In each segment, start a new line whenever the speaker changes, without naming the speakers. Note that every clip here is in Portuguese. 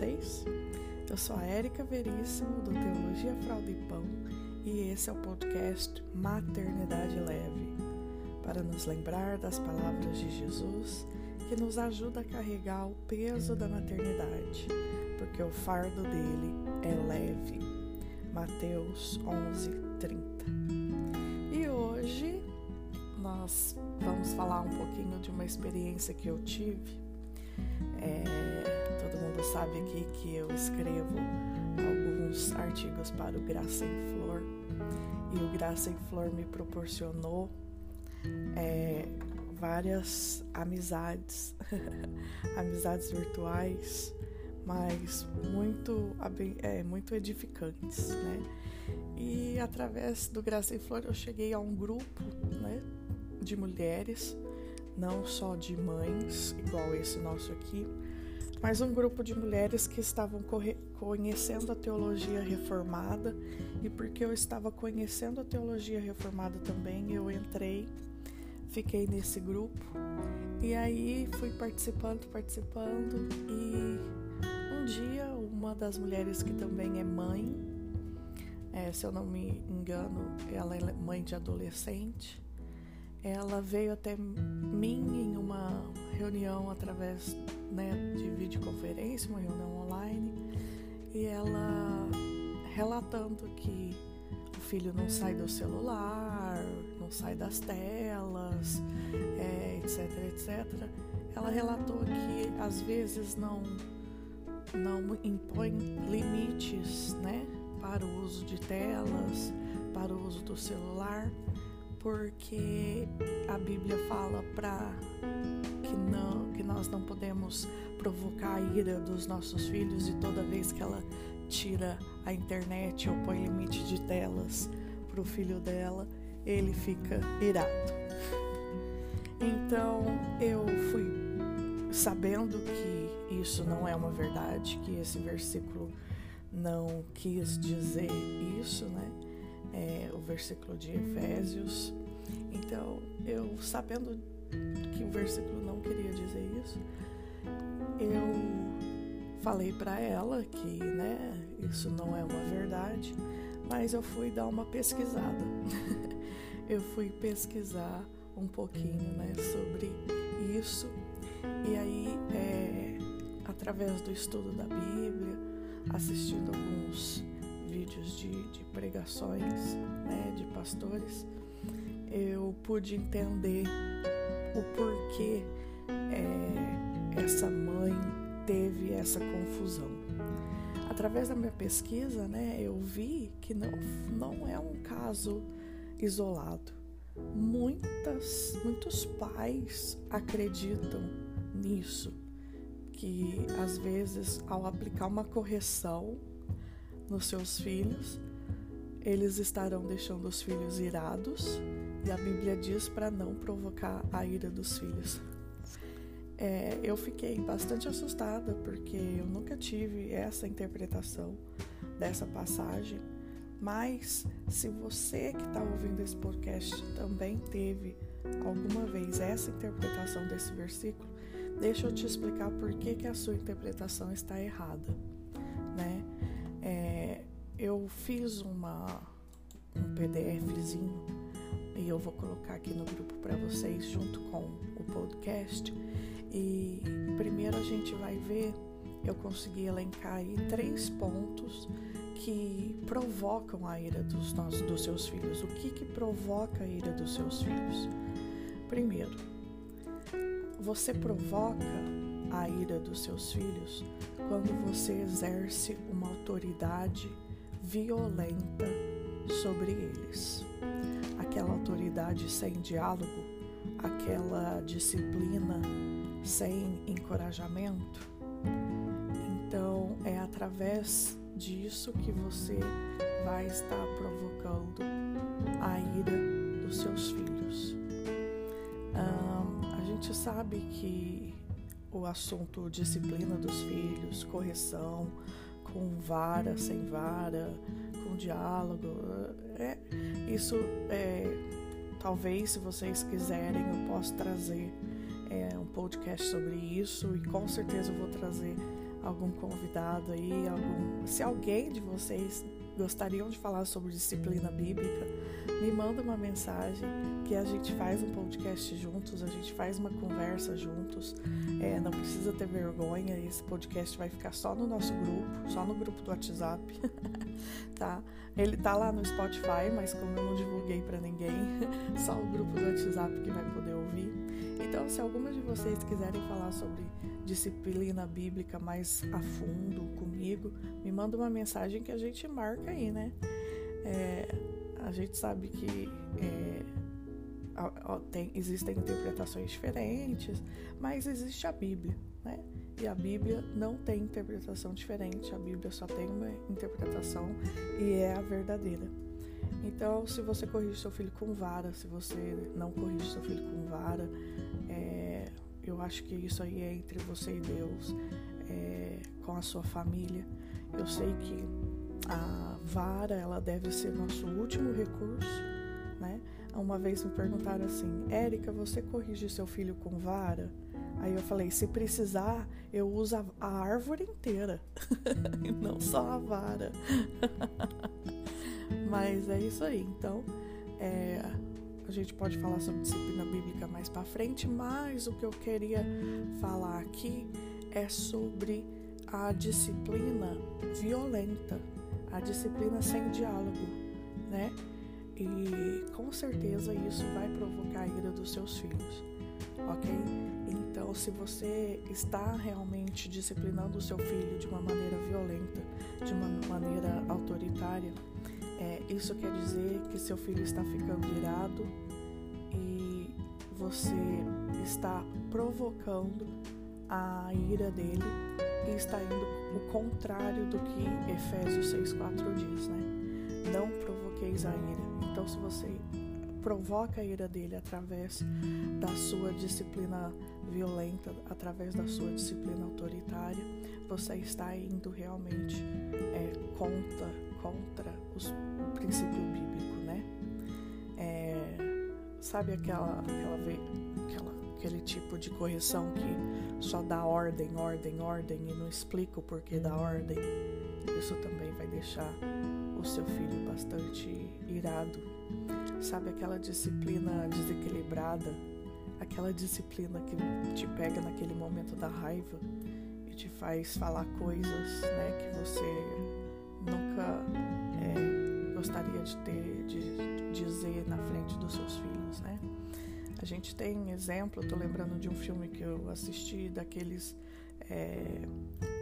vocês? Eu sou a Érica Veríssimo, do Teologia Fralda e Pão, e esse é o podcast Maternidade Leve, para nos lembrar das palavras de Jesus que nos ajuda a carregar o peso da maternidade, porque o fardo dele é leve. Mateus 11, 30. E hoje nós vamos falar um pouquinho de uma experiência que eu tive. É, mundo sabe aqui que eu escrevo alguns artigos para o Graça em Flor e o Graça em Flor me proporcionou é, várias amizades, amizades virtuais, mas muito, é, muito edificantes, né? E através do Graça em Flor eu cheguei a um grupo, né, de mulheres, não só de mães, igual esse nosso aqui, mas um grupo de mulheres que estavam conhecendo a teologia reformada, e porque eu estava conhecendo a teologia reformada também, eu entrei, fiquei nesse grupo, e aí fui participando, participando, e um dia uma das mulheres que também é mãe, é, se eu não me engano, ela é mãe de adolescente, ela veio até mim em uma reunião através né, de videoconferência, uma reunião online, e ela relatando que o filho não sai do celular, não sai das telas, é, etc, etc. Ela relatou que às vezes não não impõe limites, né, para o uso de telas, para o uso do celular porque a Bíblia fala para que não que nós não podemos provocar a ira dos nossos filhos e toda vez que ela tira a internet ou põe limite de telas para o filho dela, ele fica irado. Então eu fui sabendo que isso não é uma verdade, que esse versículo não quis dizer isso, né? É, o versículo de Efésios. Então, eu sabendo que o versículo não queria dizer isso, eu falei para ela que, né, isso não é uma verdade, mas eu fui dar uma pesquisada. eu fui pesquisar um pouquinho, né, sobre isso. E aí, é, através do estudo da Bíblia, assistindo alguns vídeos de, de pregações né, de pastores, eu pude entender o porquê é, essa mãe teve essa confusão. Através da minha pesquisa, né, eu vi que não, não é um caso isolado. Muitas, muitos pais acreditam nisso, que às vezes ao aplicar uma correção nos seus filhos, eles estarão deixando os filhos irados, e a Bíblia diz para não provocar a ira dos filhos. É, eu fiquei bastante assustada porque eu nunca tive essa interpretação dessa passagem, mas se você que está ouvindo esse podcast também teve alguma vez essa interpretação desse versículo, deixa eu te explicar por que, que a sua interpretação está errada, né? É, eu fiz uma, um PDFzinho e eu vou colocar aqui no grupo para vocês junto com o podcast. E primeiro a gente vai ver, eu consegui elencar aí três pontos que provocam a ira dos, nossos, dos seus filhos. O que, que provoca a ira dos seus filhos? Primeiro, você provoca a ira dos seus filhos quando você exerce uma autoridade violenta sobre eles. Aquela autoridade sem diálogo, aquela disciplina sem encorajamento. Então, é através disso que você vai estar provocando a ira dos seus filhos. a gente sabe que o assunto disciplina dos filhos, correção, com vara, sem vara, com diálogo. É, isso é, talvez se vocês quiserem eu possa trazer é, um podcast sobre isso e com certeza eu vou trazer algum convidado aí, algum, se alguém de vocês gostariam de falar sobre disciplina bíblica, me manda uma mensagem que a gente faz um podcast juntos, a gente faz uma conversa juntos. É, não precisa ter vergonha, esse podcast vai ficar só no nosso grupo, só no grupo do WhatsApp, tá? Ele tá lá no Spotify, mas como eu não divulguei para ninguém, só o grupo do WhatsApp que vai poder ouvir. Então, se alguma de vocês quiserem falar sobre disciplina bíblica mais a fundo comigo, me manda uma mensagem que a gente marca aí, né? É, a gente sabe que é, tem, existem interpretações diferentes, mas existe a Bíblia, né? E a Bíblia não tem interpretação diferente, a Bíblia só tem uma interpretação e é a verdadeira. Então, se você corrige seu filho com vara, se você não corrige seu filho com vara, eu acho que isso aí é entre você e Deus, é, com a sua família. Eu sei que a vara ela deve ser nosso último recurso, né? Uma vez me perguntaram assim, Érica, você corrige seu filho com vara? Aí eu falei, se precisar, eu uso a, a árvore inteira, e não só a vara. Mas é isso aí. Então, é, a gente pode falar sobre disciplina bíblica mais para frente, mas o que eu queria falar aqui é sobre a disciplina violenta, a disciplina sem diálogo, né? E com certeza isso vai provocar a ira dos seus filhos, ok? Então, se você está realmente disciplinando o seu filho de uma maneira violenta, de uma maneira autoritária, é, isso quer dizer que seu filho está ficando irado e você está provocando a ira dele e está indo o contrário do que Efésios 6,4 diz, né? Não provoqueis a ira. Então, se você provoca a ira dele através da sua disciplina violenta, através da sua disciplina autoritária, você está indo realmente é, contra, contra os, o princípio bíblico, né? É, sabe aquela, aquela, aquela, aquele tipo de correção que só dá ordem, ordem, ordem e não explica o porquê da ordem? Isso também vai deixar o seu filho bastante irado. Sabe aquela disciplina desequilibrada, aquela disciplina que te pega naquele momento da raiva e te faz falar coisas né, que você nunca é, gostaria de ter, de dizer na frente dos seus filhos, né? A gente tem exemplo, tô lembrando de um filme que eu assisti daqueles é,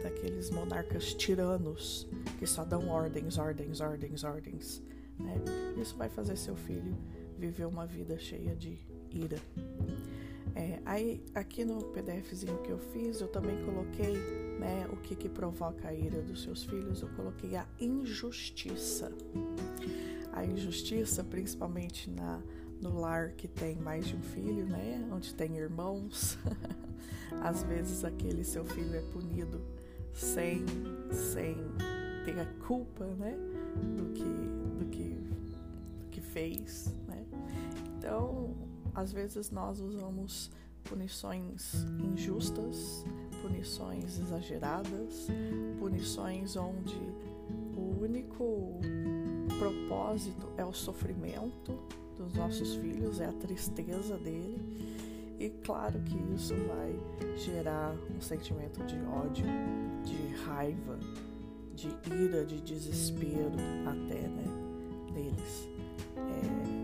daqueles monarcas tiranos que só dão ordens, ordens, ordens, ordens. Né? Isso vai fazer seu filho viver uma vida cheia de ira. É, aí, aqui no PDFzinho que eu fiz, eu também coloquei né, o que, que provoca a ira dos seus filhos. Eu coloquei a injustiça. A injustiça, principalmente na, no lar que tem mais de um filho, né, onde tem irmãos. Às vezes aquele seu filho é punido sem, sem ter a culpa, né, do que, do que, do que fez, né. Então, às vezes nós usamos punições injustas, punições exageradas, punições onde o único propósito é o sofrimento dos nossos filhos, é a tristeza dele. E claro que isso vai gerar um sentimento de ódio, de raiva, de ira, de desespero até, né, deles. É,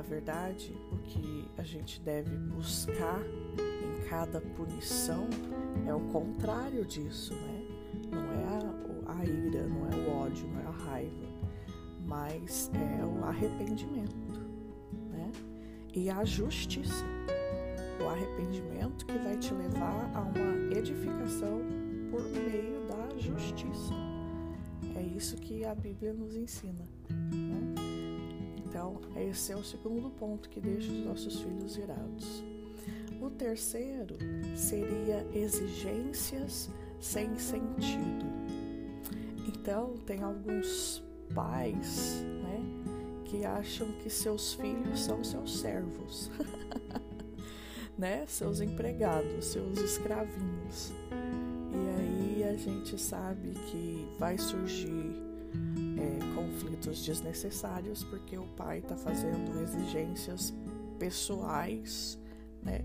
na verdade, o que a gente deve buscar em cada punição é o contrário disso, né? Não é a, a ira, não é o ódio, não é a raiva, mas é o arrependimento, né? E a justiça o arrependimento que vai te levar a uma edificação por meio da justiça. É isso que a Bíblia nos ensina. Né? Então, esse é o segundo ponto que deixa os nossos filhos irados. O terceiro seria exigências sem sentido. Então, tem alguns pais né, que acham que seus filhos são seus servos. né, seus empregados, seus escravinhos. E aí a gente sabe que vai surgir conflitos desnecessários porque o pai está fazendo exigências pessoais, né?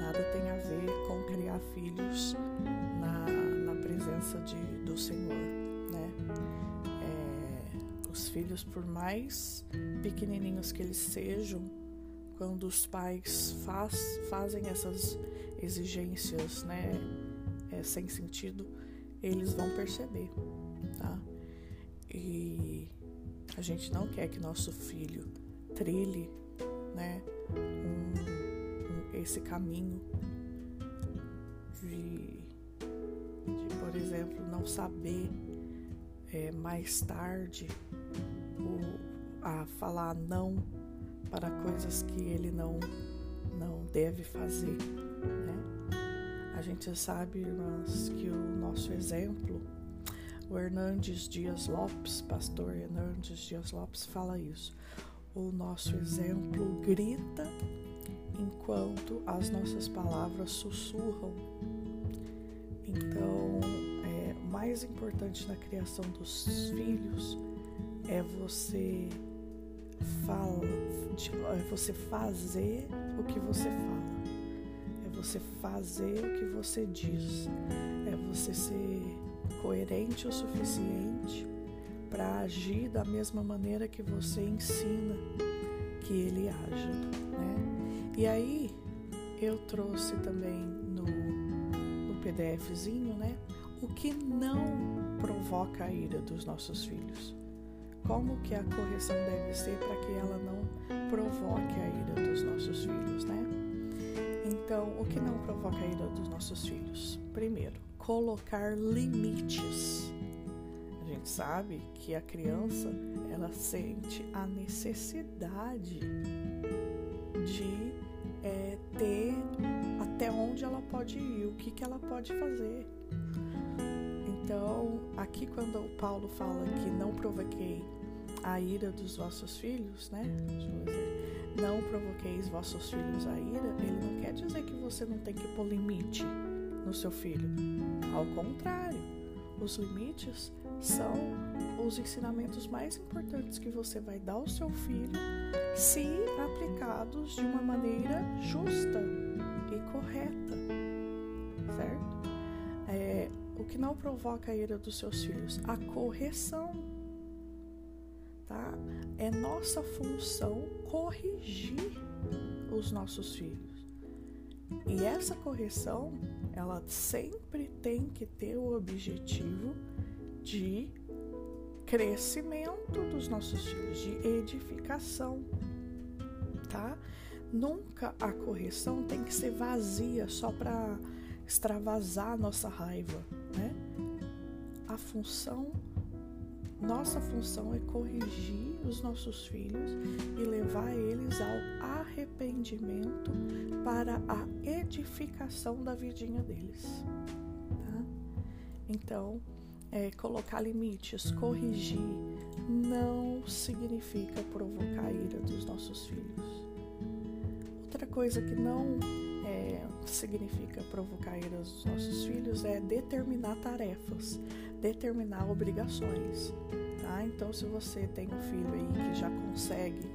Nada tem a ver com criar filhos na, na presença de, do Senhor, né? É, os filhos, por mais pequenininhos que eles sejam, quando os pais faz, fazem essas exigências, né, é, sem sentido, eles vão perceber, tá? E a gente não quer que nosso filho trilhe, né, um, um, esse caminho de, de, por exemplo, não saber é, mais tarde o, a falar não para coisas que ele não não deve fazer, né? A gente sabe, irmãs, que o nosso exemplo, o Hernandes Dias Lopes, pastor Hernandes Dias Lopes fala isso. O nosso exemplo grita enquanto as nossas palavras sussurram. Então, é, o mais importante na criação dos filhos é você fala, é você fazer o que você fala, é você fazer o que você diz, é você ser coerente o suficiente para agir da mesma maneira que você ensina que ele haja, né? E aí eu trouxe também no, no PDFzinho, né? O que não provoca a ira dos nossos filhos como que a correção deve ser para que ela não provoque a ira dos nossos filhos, né? Então, o que não provoca a ira dos nossos filhos? Primeiro, colocar limites. A gente sabe que a criança ela sente a necessidade de é, ter até onde ela pode ir, o que, que ela pode fazer. Então, aqui quando o Paulo fala que não provoquei a ira dos vossos filhos, né? Não provoqueis vossos filhos a ira, ele não quer dizer que você não tem que pôr limite no seu filho. Ao contrário, os limites são os ensinamentos mais importantes que você vai dar ao seu filho se aplicados de uma maneira justa e correta, certo? É, o que não provoca a ira dos seus filhos? A correção. Tá? É nossa função corrigir os nossos filhos. E essa correção, ela sempre tem que ter o objetivo de crescimento dos nossos filhos, de edificação, tá? Nunca a correção tem que ser vazia só para extravasar nossa raiva, né? A função, nossa função é corrigir os nossos filhos e levar eles ao arrependimento para a edificação da vidinha deles, tá? Então, é, colocar limites, corrigir, não significa provocar a ira dos nossos filhos. Outra coisa que não é, significa provocar ira dos nossos filhos é determinar tarefas, determinar obrigações. Tá? Então, se você tem um filho aí que já consegue,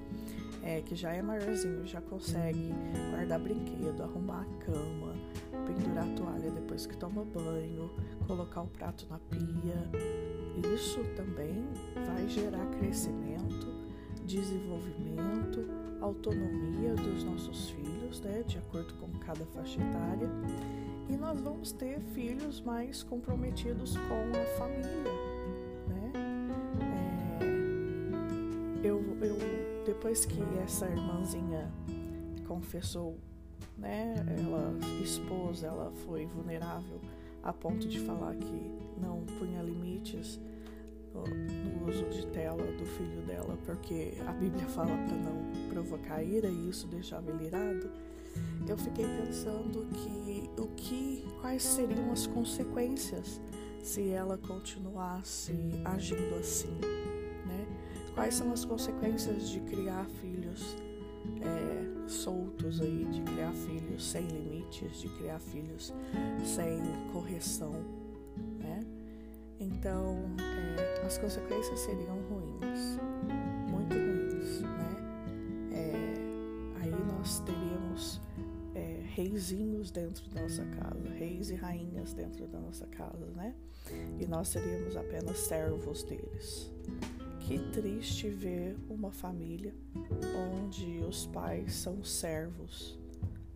é, que já é maiorzinho, já consegue guardar brinquedo, arrumar a cama, pendurar a toalha depois que toma banho, colocar o prato na pia, isso também vai gerar crescimento, desenvolvimento, autonomia dos nossos filhos, né, de acordo com cada faixa etária, e nós vamos ter filhos mais comprometidos com a família, né? É, eu, eu depois que essa irmãzinha confessou, né, ela expôs, ela foi vulnerável a ponto de falar que não punha limites no uso de tela do filho dela, porque a Bíblia fala para não provocar ira e isso deixava ele irado, eu fiquei pensando que o que quais seriam as consequências se ela continuasse agindo assim, né? Quais são as consequências de criar filhos é, soltos aí, de criar filhos sem limites, de criar filhos sem correção, né? Então, é, as consequências seriam ruins, muito ruins, né? É, aí nós teríamos é, reizinhos dentro da nossa casa, reis e rainhas dentro da nossa casa, né? E nós seríamos apenas servos deles. Que triste ver uma família onde os pais são servos,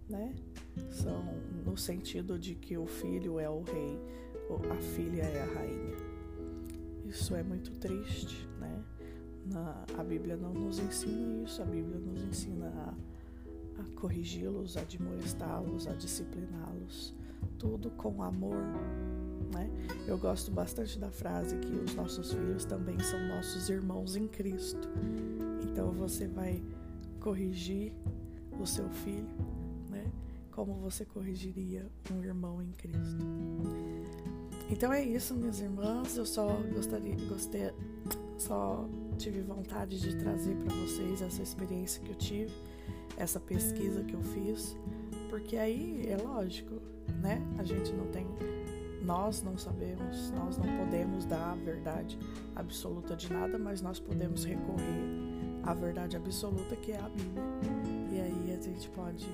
né? São no sentido de que o filho é o rei, a filha é a rainha. Isso é muito triste, né? Na, a Bíblia não nos ensina isso, a Bíblia nos ensina a, a corrigi-los, a admoestá-los, a discipliná-los, tudo com amor, né? Eu gosto bastante da frase que os nossos filhos também são nossos irmãos em Cristo. Então você vai corrigir o seu filho, né? Como você corrigiria um irmão em Cristo. Então é isso, minhas irmãs. Eu só gostaria, gostei, só tive vontade de trazer para vocês essa experiência que eu tive, essa pesquisa que eu fiz, porque aí é lógico, né? A gente não tem nós não sabemos, nós não podemos dar a verdade absoluta de nada, mas nós podemos recorrer à verdade absoluta que é a Bíblia. E aí a gente pode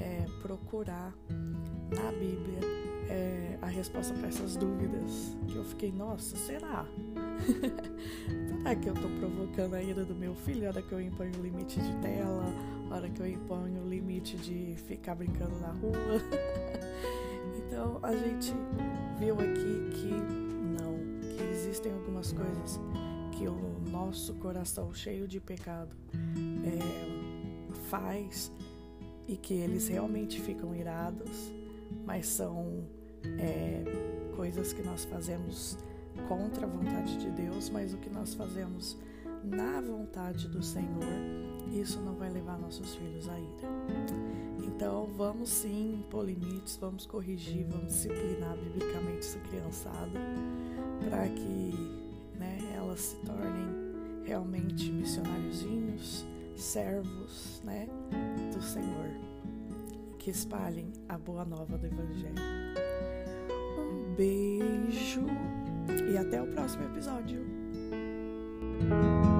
é, procurar na Bíblia é, a resposta para essas dúvidas. Que eu fiquei, nossa, será? será que eu estou provocando a ira do meu filho? A hora que eu imponho o limite de tela, hora que eu imponho o limite de ficar brincando na rua. então a gente viu aqui que não, que existem algumas coisas que o nosso coração cheio de pecado é, faz e que eles realmente ficam irados, mas são é, coisas que nós fazemos contra a vontade de Deus, mas o que nós fazemos na vontade do Senhor, isso não vai levar nossos filhos à ira. Então, vamos sim impor limites, vamos corrigir, vamos disciplinar biblicamente essa criançada para que né, elas se tornem realmente missionáriozinhos, servos né, do Senhor, que espalhem a boa nova do Evangelho. Um beijo e até o próximo episódio. Música